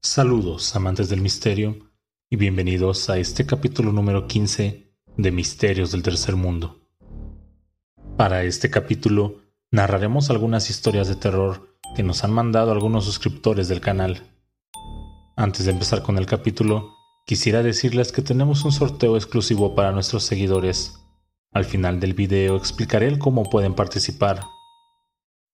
Saludos, amantes del misterio, y bienvenidos a este capítulo número 15 de Misterios del Tercer Mundo. Para este capítulo narraremos algunas historias de terror que nos han mandado algunos suscriptores del canal. Antes de empezar con el capítulo, quisiera decirles que tenemos un sorteo exclusivo para nuestros seguidores. Al final del video explicaré el cómo pueden participar.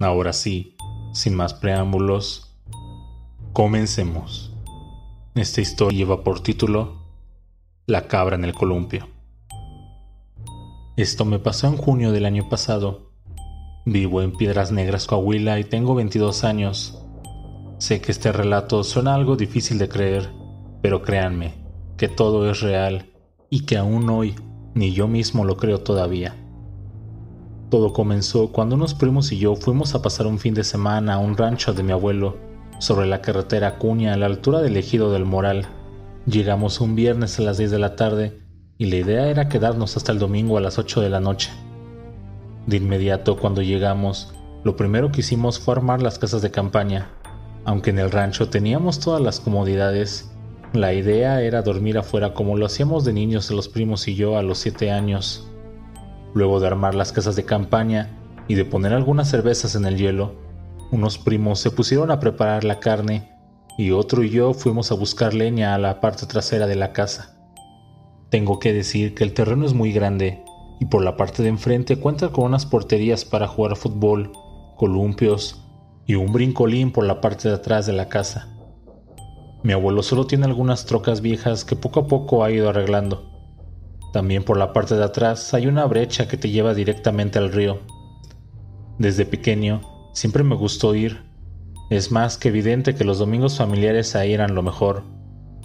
Ahora sí, sin más preámbulos, Comencemos. Esta historia lleva por título La cabra en el columpio. Esto me pasó en junio del año pasado. Vivo en Piedras Negras, Coahuila y tengo 22 años. Sé que este relato suena algo difícil de creer, pero créanme, que todo es real y que aún hoy ni yo mismo lo creo todavía. Todo comenzó cuando unos primos y yo fuimos a pasar un fin de semana a un rancho de mi abuelo sobre la carretera Acuña a la altura del ejido del Moral. Llegamos un viernes a las 10 de la tarde y la idea era quedarnos hasta el domingo a las 8 de la noche. De inmediato cuando llegamos, lo primero que hicimos fue armar las casas de campaña. Aunque en el rancho teníamos todas las comodidades, la idea era dormir afuera como lo hacíamos de niños los primos y yo a los 7 años. Luego de armar las casas de campaña y de poner algunas cervezas en el hielo, unos primos se pusieron a preparar la carne y otro y yo fuimos a buscar leña a la parte trasera de la casa. Tengo que decir que el terreno es muy grande y por la parte de enfrente cuenta con unas porterías para jugar fútbol, columpios y un brincolín por la parte de atrás de la casa. Mi abuelo solo tiene algunas trocas viejas que poco a poco ha ido arreglando. También por la parte de atrás hay una brecha que te lleva directamente al río. Desde pequeño Siempre me gustó ir. Es más que evidente que los domingos familiares ahí eran lo mejor,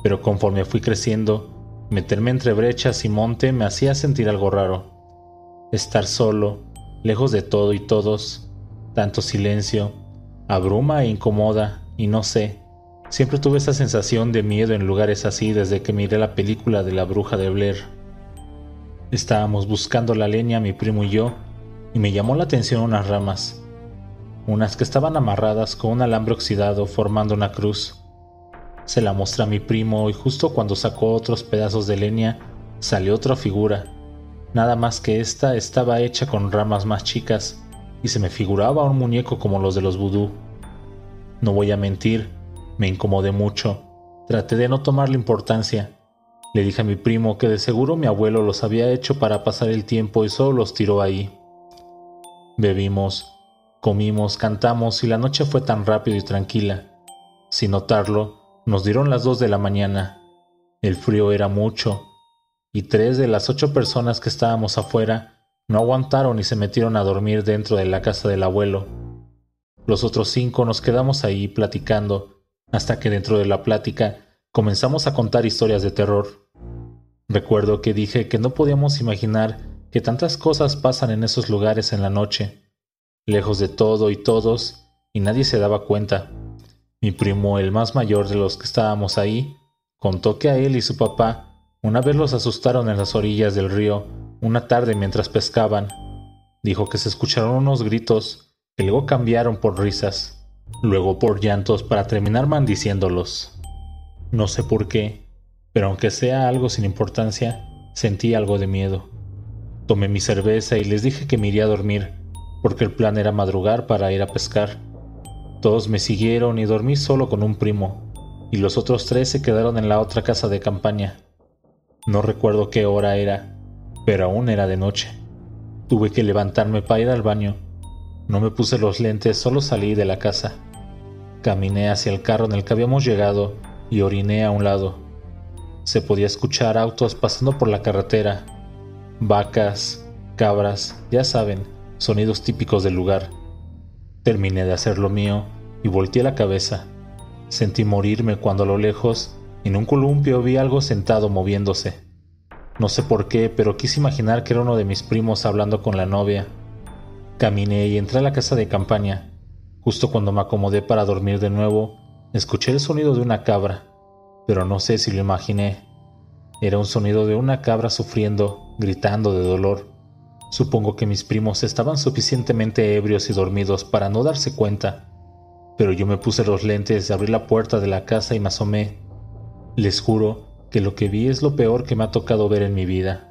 pero conforme fui creciendo, meterme entre brechas y monte me hacía sentir algo raro. Estar solo, lejos de todo y todos, tanto silencio, abruma e incomoda, y no sé, siempre tuve esa sensación de miedo en lugares así desde que miré la película de la bruja de Blair. Estábamos buscando la leña mi primo y yo, y me llamó la atención unas ramas unas que estaban amarradas con un alambre oxidado formando una cruz. Se la mostré a mi primo y justo cuando sacó otros pedazos de leña salió otra figura. Nada más que esta estaba hecha con ramas más chicas y se me figuraba un muñeco como los de los vudú. No voy a mentir, me incomodé mucho. Traté de no tomarle importancia. Le dije a mi primo que de seguro mi abuelo los había hecho para pasar el tiempo y solo los tiró ahí. Bebimos, Comimos, cantamos y la noche fue tan rápido y tranquila. Sin notarlo, nos dieron las dos de la mañana. El frío era mucho, y tres de las ocho personas que estábamos afuera no aguantaron y se metieron a dormir dentro de la casa del abuelo. Los otros cinco nos quedamos ahí platicando, hasta que dentro de la plática comenzamos a contar historias de terror. Recuerdo que dije que no podíamos imaginar que tantas cosas pasan en esos lugares en la noche lejos de todo y todos, y nadie se daba cuenta. Mi primo, el más mayor de los que estábamos ahí, contó que a él y su papá una vez los asustaron en las orillas del río una tarde mientras pescaban. Dijo que se escucharon unos gritos que luego cambiaron por risas, luego por llantos para terminar maldiciéndolos. No sé por qué, pero aunque sea algo sin importancia, sentí algo de miedo. Tomé mi cerveza y les dije que me iría a dormir, porque el plan era madrugar para ir a pescar. Todos me siguieron y dormí solo con un primo, y los otros tres se quedaron en la otra casa de campaña. No recuerdo qué hora era, pero aún era de noche. Tuve que levantarme para ir al baño. No me puse los lentes, solo salí de la casa. Caminé hacia el carro en el que habíamos llegado y oriné a un lado. Se podía escuchar autos pasando por la carretera. Vacas, cabras, ya saben, sonidos típicos del lugar. Terminé de hacer lo mío y volteé la cabeza. Sentí morirme cuando a lo lejos, en un columpio, vi algo sentado moviéndose. No sé por qué, pero quise imaginar que era uno de mis primos hablando con la novia. Caminé y entré a la casa de campaña. Justo cuando me acomodé para dormir de nuevo, escuché el sonido de una cabra, pero no sé si lo imaginé. Era un sonido de una cabra sufriendo, gritando de dolor. Supongo que mis primos estaban suficientemente ebrios y dormidos para no darse cuenta. pero yo me puse los lentes, abrí la puerta de la casa y me asomé. Les juro que lo que vi es lo peor que me ha tocado ver en mi vida.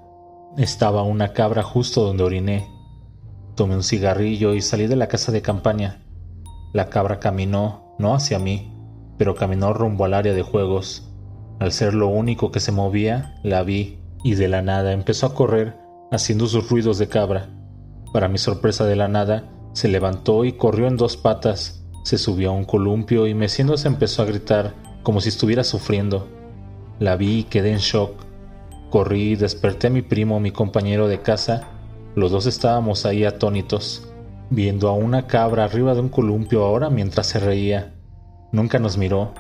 Estaba una cabra justo donde oriné. Tomé un cigarrillo y salí de la casa de campaña. La cabra caminó, no hacia mí, pero caminó rumbo al área de juegos. Al ser lo único que se movía, la vi y de la nada empezó a correr haciendo sus ruidos de cabra. Para mi sorpresa de la nada, se levantó y corrió en dos patas, se subió a un columpio y meciéndose empezó a gritar como si estuviera sufriendo. La vi y quedé en shock. Corrí y desperté a mi primo, mi compañero de casa. Los dos estábamos ahí atónitos, viendo a una cabra arriba de un columpio ahora mientras se reía. Nunca nos miró.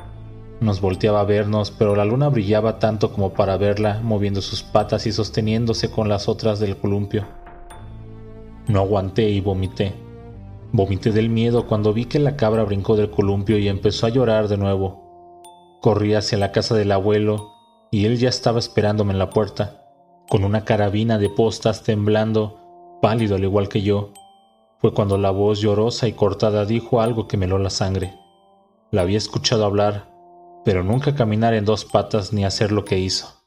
Nos volteaba a vernos, pero la luna brillaba tanto como para verla, moviendo sus patas y sosteniéndose con las otras del columpio. No aguanté y vomité. Vomité del miedo cuando vi que la cabra brincó del columpio y empezó a llorar de nuevo. Corrí hacia la casa del abuelo y él ya estaba esperándome en la puerta, con una carabina de postas temblando, pálido al igual que yo. Fue cuando la voz llorosa y cortada dijo algo que me heló la sangre. La había escuchado hablar, pero nunca caminar en dos patas ni hacer lo que hizo.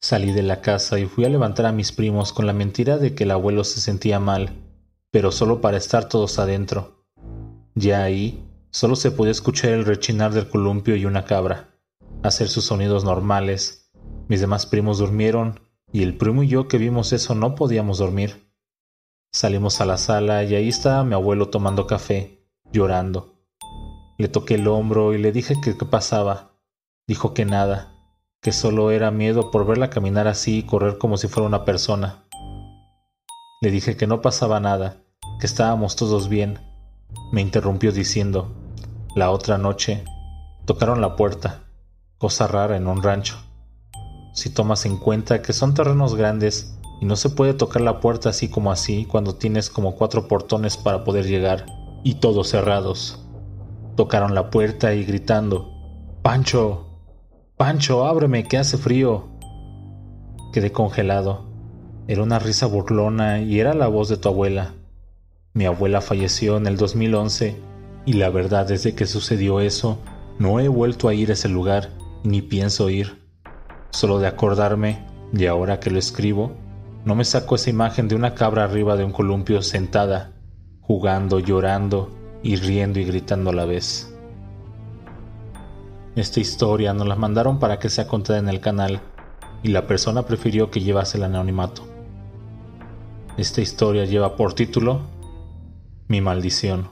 Salí de la casa y fui a levantar a mis primos con la mentira de que el abuelo se sentía mal, pero solo para estar todos adentro. Ya ahí Solo se podía escuchar el rechinar del columpio y una cabra, hacer sus sonidos normales. Mis demás primos durmieron y el primo y yo que vimos eso no podíamos dormir. Salimos a la sala y ahí estaba mi abuelo tomando café, llorando. Le toqué el hombro y le dije que qué pasaba. Dijo que nada, que solo era miedo por verla caminar así y correr como si fuera una persona. Le dije que no pasaba nada, que estábamos todos bien. Me interrumpió diciendo, la otra noche tocaron la puerta, cosa rara en un rancho. Si tomas en cuenta que son terrenos grandes y no se puede tocar la puerta así como así cuando tienes como cuatro portones para poder llegar y todos cerrados. Tocaron la puerta y gritando, Pancho, Pancho, ábreme, que hace frío. Quedé congelado. Era una risa burlona y era la voz de tu abuela. Mi abuela falleció en el 2011 y la verdad desde que sucedió eso, no he vuelto a ir a ese lugar, ni pienso ir. Solo de acordarme, y ahora que lo escribo, no me saco esa imagen de una cabra arriba de un columpio sentada, jugando, llorando y riendo y gritando a la vez. Esta historia nos la mandaron para que sea contada en el canal y la persona prefirió que llevase el anonimato. Esta historia lleva por título Mi maldición.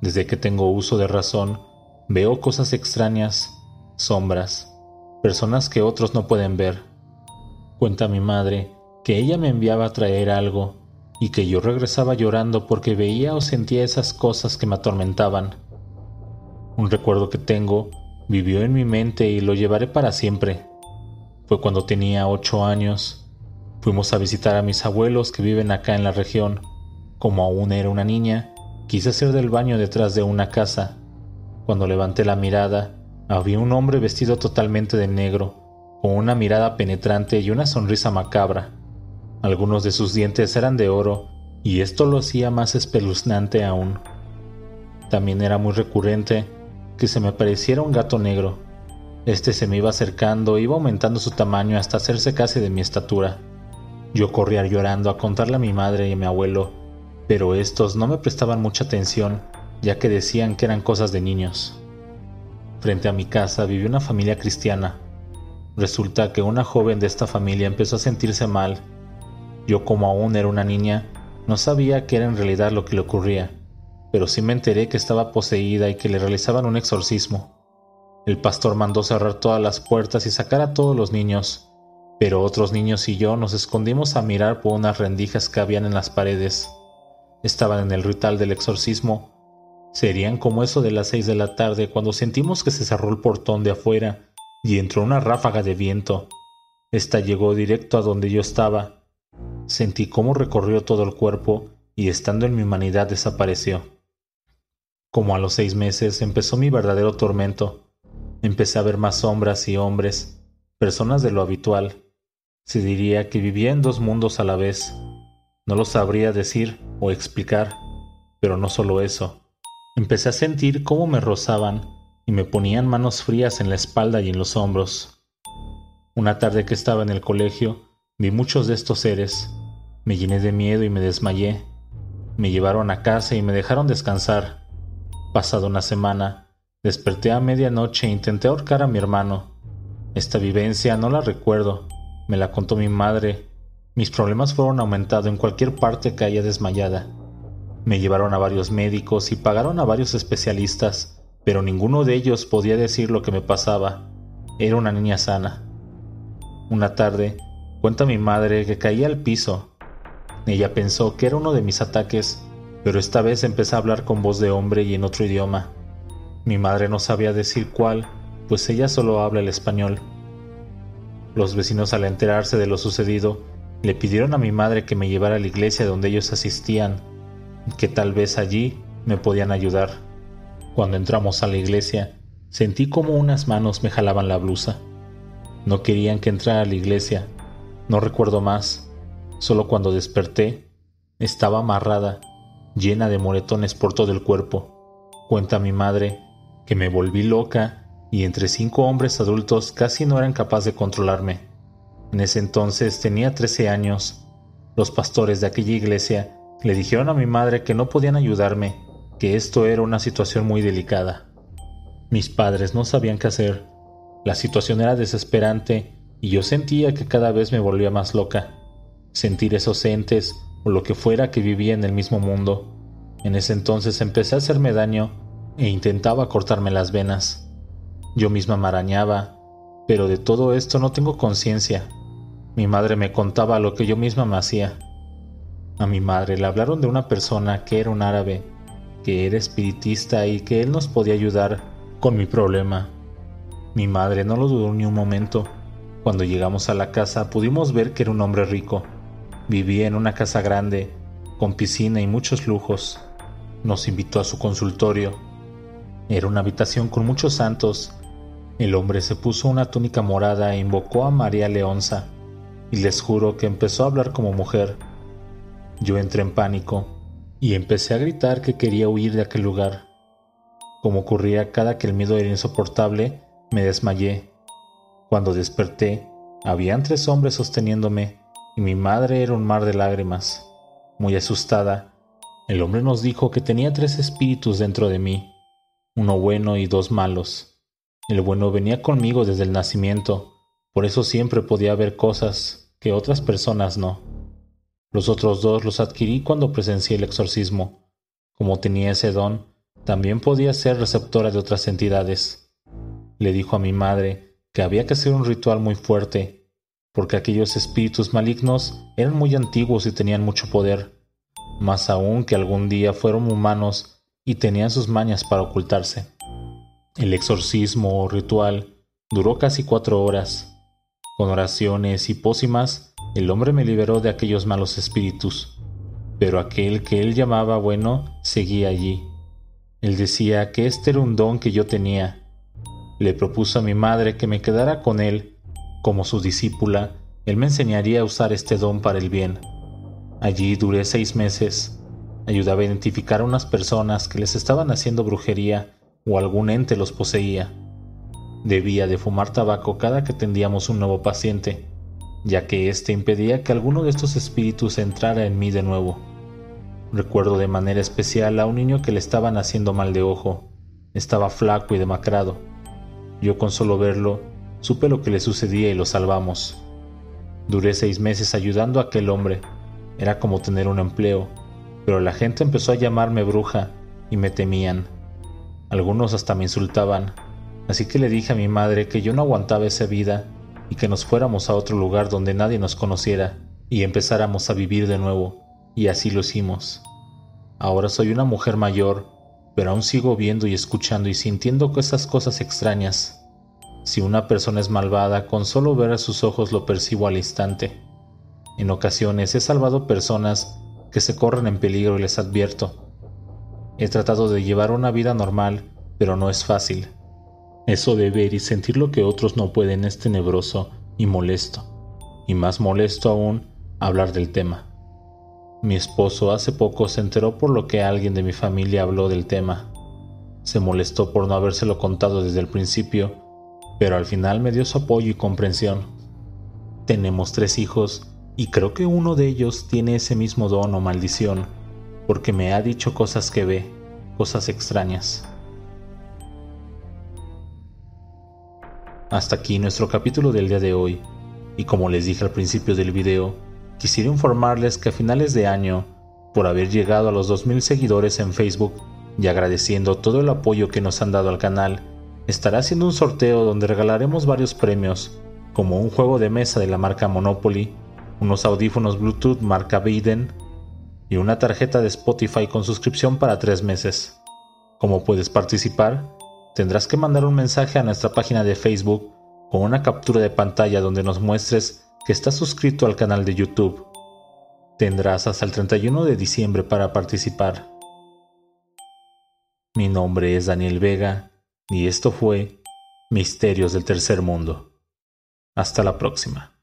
Desde que tengo uso de razón, veo cosas extrañas, sombras, personas que otros no pueden ver. Cuenta mi madre que ella me enviaba a traer algo y que yo regresaba llorando porque veía o sentía esas cosas que me atormentaban. Un recuerdo que tengo vivió en mi mente y lo llevaré para siempre. Fue cuando tenía ocho años. Fuimos a visitar a mis abuelos que viven acá en la región. Como aún era una niña, Quise hacer del baño detrás de una casa. Cuando levanté la mirada, había un hombre vestido totalmente de negro, con una mirada penetrante y una sonrisa macabra. Algunos de sus dientes eran de oro, y esto lo hacía más espeluznante aún. También era muy recurrente que se me pareciera un gato negro. Este se me iba acercando, iba aumentando su tamaño hasta hacerse casi de mi estatura. Yo corría llorando a contarle a mi madre y a mi abuelo pero estos no me prestaban mucha atención, ya que decían que eran cosas de niños. Frente a mi casa vivía una familia cristiana. Resulta que una joven de esta familia empezó a sentirse mal. Yo como aún era una niña, no sabía qué era en realidad lo que le ocurría, pero sí me enteré que estaba poseída y que le realizaban un exorcismo. El pastor mandó cerrar todas las puertas y sacar a todos los niños, pero otros niños y yo nos escondimos a mirar por unas rendijas que habían en las paredes estaban en el ritual del exorcismo. Serían como eso de las seis de la tarde cuando sentimos que se cerró el portón de afuera y entró una ráfaga de viento. Esta llegó directo a donde yo estaba. Sentí cómo recorrió todo el cuerpo y estando en mi humanidad desapareció. Como a los seis meses empezó mi verdadero tormento. Empecé a ver más sombras y hombres, personas de lo habitual. Se diría que vivía en dos mundos a la vez. No lo sabría decir o explicar. Pero no solo eso. Empecé a sentir cómo me rozaban y me ponían manos frías en la espalda y en los hombros. Una tarde que estaba en el colegio, vi muchos de estos seres. Me llené de miedo y me desmayé. Me llevaron a casa y me dejaron descansar. Pasada una semana, desperté a medianoche e intenté ahorcar a mi hermano. Esta vivencia no la recuerdo, me la contó mi madre. Mis problemas fueron aumentados en cualquier parte que haya desmayada. Me llevaron a varios médicos y pagaron a varios especialistas, pero ninguno de ellos podía decir lo que me pasaba. Era una niña sana. Una tarde, cuenta mi madre que caí al piso. Ella pensó que era uno de mis ataques, pero esta vez empecé a hablar con voz de hombre y en otro idioma. Mi madre no sabía decir cuál, pues ella solo habla el español. Los vecinos al enterarse de lo sucedido, le pidieron a mi madre que me llevara a la iglesia donde ellos asistían, que tal vez allí me podían ayudar. Cuando entramos a la iglesia, sentí como unas manos me jalaban la blusa. No querían que entrara a la iglesia, no recuerdo más, solo cuando desperté, estaba amarrada, llena de moretones por todo el cuerpo. Cuenta mi madre que me volví loca y entre cinco hombres adultos casi no eran capaces de controlarme. En ese entonces tenía 13 años. Los pastores de aquella iglesia le dijeron a mi madre que no podían ayudarme, que esto era una situación muy delicada. Mis padres no sabían qué hacer. La situación era desesperante y yo sentía que cada vez me volvía más loca. Sentir esos entes o lo que fuera que vivía en el mismo mundo. En ese entonces empecé a hacerme daño e intentaba cortarme las venas. Yo misma me arañaba, pero de todo esto no tengo conciencia. Mi madre me contaba lo que yo misma me hacía. A mi madre le hablaron de una persona que era un árabe, que era espiritista y que él nos podía ayudar con mi problema. Mi madre no lo dudó ni un momento. Cuando llegamos a la casa pudimos ver que era un hombre rico. Vivía en una casa grande, con piscina y muchos lujos. Nos invitó a su consultorio. Era una habitación con muchos santos el hombre se puso una túnica morada e invocó a María Leonza, y les juro que empezó a hablar como mujer. Yo entré en pánico y empecé a gritar que quería huir de aquel lugar. Como ocurría cada que el miedo era insoportable, me desmayé. Cuando desperté, habían tres hombres sosteniéndome y mi madre era un mar de lágrimas. Muy asustada, el hombre nos dijo que tenía tres espíritus dentro de mí, uno bueno y dos malos. El bueno venía conmigo desde el nacimiento, por eso siempre podía ver cosas que otras personas no. Los otros dos los adquirí cuando presencié el exorcismo. Como tenía ese don, también podía ser receptora de otras entidades. Le dijo a mi madre que había que hacer un ritual muy fuerte, porque aquellos espíritus malignos eran muy antiguos y tenían mucho poder, más aún que algún día fueron humanos y tenían sus mañas para ocultarse. El exorcismo o ritual duró casi cuatro horas. Con oraciones y pócimas, el hombre me liberó de aquellos malos espíritus, pero aquel que él llamaba bueno seguía allí. Él decía que este era un don que yo tenía. Le propuso a mi madre que me quedara con él. Como su discípula, él me enseñaría a usar este don para el bien. Allí duré seis meses. Ayudaba a identificar a unas personas que les estaban haciendo brujería o algún ente los poseía. Debía de fumar tabaco cada que tendíamos un nuevo paciente, ya que éste impedía que alguno de estos espíritus entrara en mí de nuevo. Recuerdo de manera especial a un niño que le estaban haciendo mal de ojo. Estaba flaco y demacrado. Yo con solo verlo, supe lo que le sucedía y lo salvamos. Duré seis meses ayudando a aquel hombre. Era como tener un empleo, pero la gente empezó a llamarme bruja y me temían. Algunos hasta me insultaban, así que le dije a mi madre que yo no aguantaba esa vida y que nos fuéramos a otro lugar donde nadie nos conociera y empezáramos a vivir de nuevo, y así lo hicimos. Ahora soy una mujer mayor, pero aún sigo viendo y escuchando y sintiendo esas cosas extrañas. Si una persona es malvada, con solo ver a sus ojos lo percibo al instante. En ocasiones he salvado personas que se corren en peligro y les advierto, He tratado de llevar una vida normal, pero no es fácil. Eso de ver y sentir lo que otros no pueden es tenebroso y molesto, y más molesto aún hablar del tema. Mi esposo hace poco se enteró por lo que alguien de mi familia habló del tema. Se molestó por no habérselo contado desde el principio, pero al final me dio su apoyo y comprensión. Tenemos tres hijos y creo que uno de ellos tiene ese mismo don o maldición, porque me ha dicho cosas que ve, cosas extrañas. Hasta aquí nuestro capítulo del día de hoy, y como les dije al principio del video, quisiera informarles que a finales de año, por haber llegado a los 2.000 seguidores en Facebook y agradeciendo todo el apoyo que nos han dado al canal, estará haciendo un sorteo donde regalaremos varios premios, como un juego de mesa de la marca Monopoly, unos audífonos Bluetooth marca Biden y una tarjeta de Spotify con suscripción para tres meses. ¿Cómo puedes participar? tendrás que mandar un mensaje a nuestra página de Facebook con una captura de pantalla donde nos muestres que estás suscrito al canal de YouTube. Tendrás hasta el 31 de diciembre para participar. Mi nombre es Daniel Vega y esto fue Misterios del Tercer Mundo. Hasta la próxima.